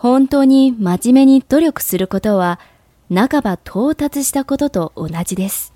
本当に真面目に努力することは、半ば到達したことと同じです。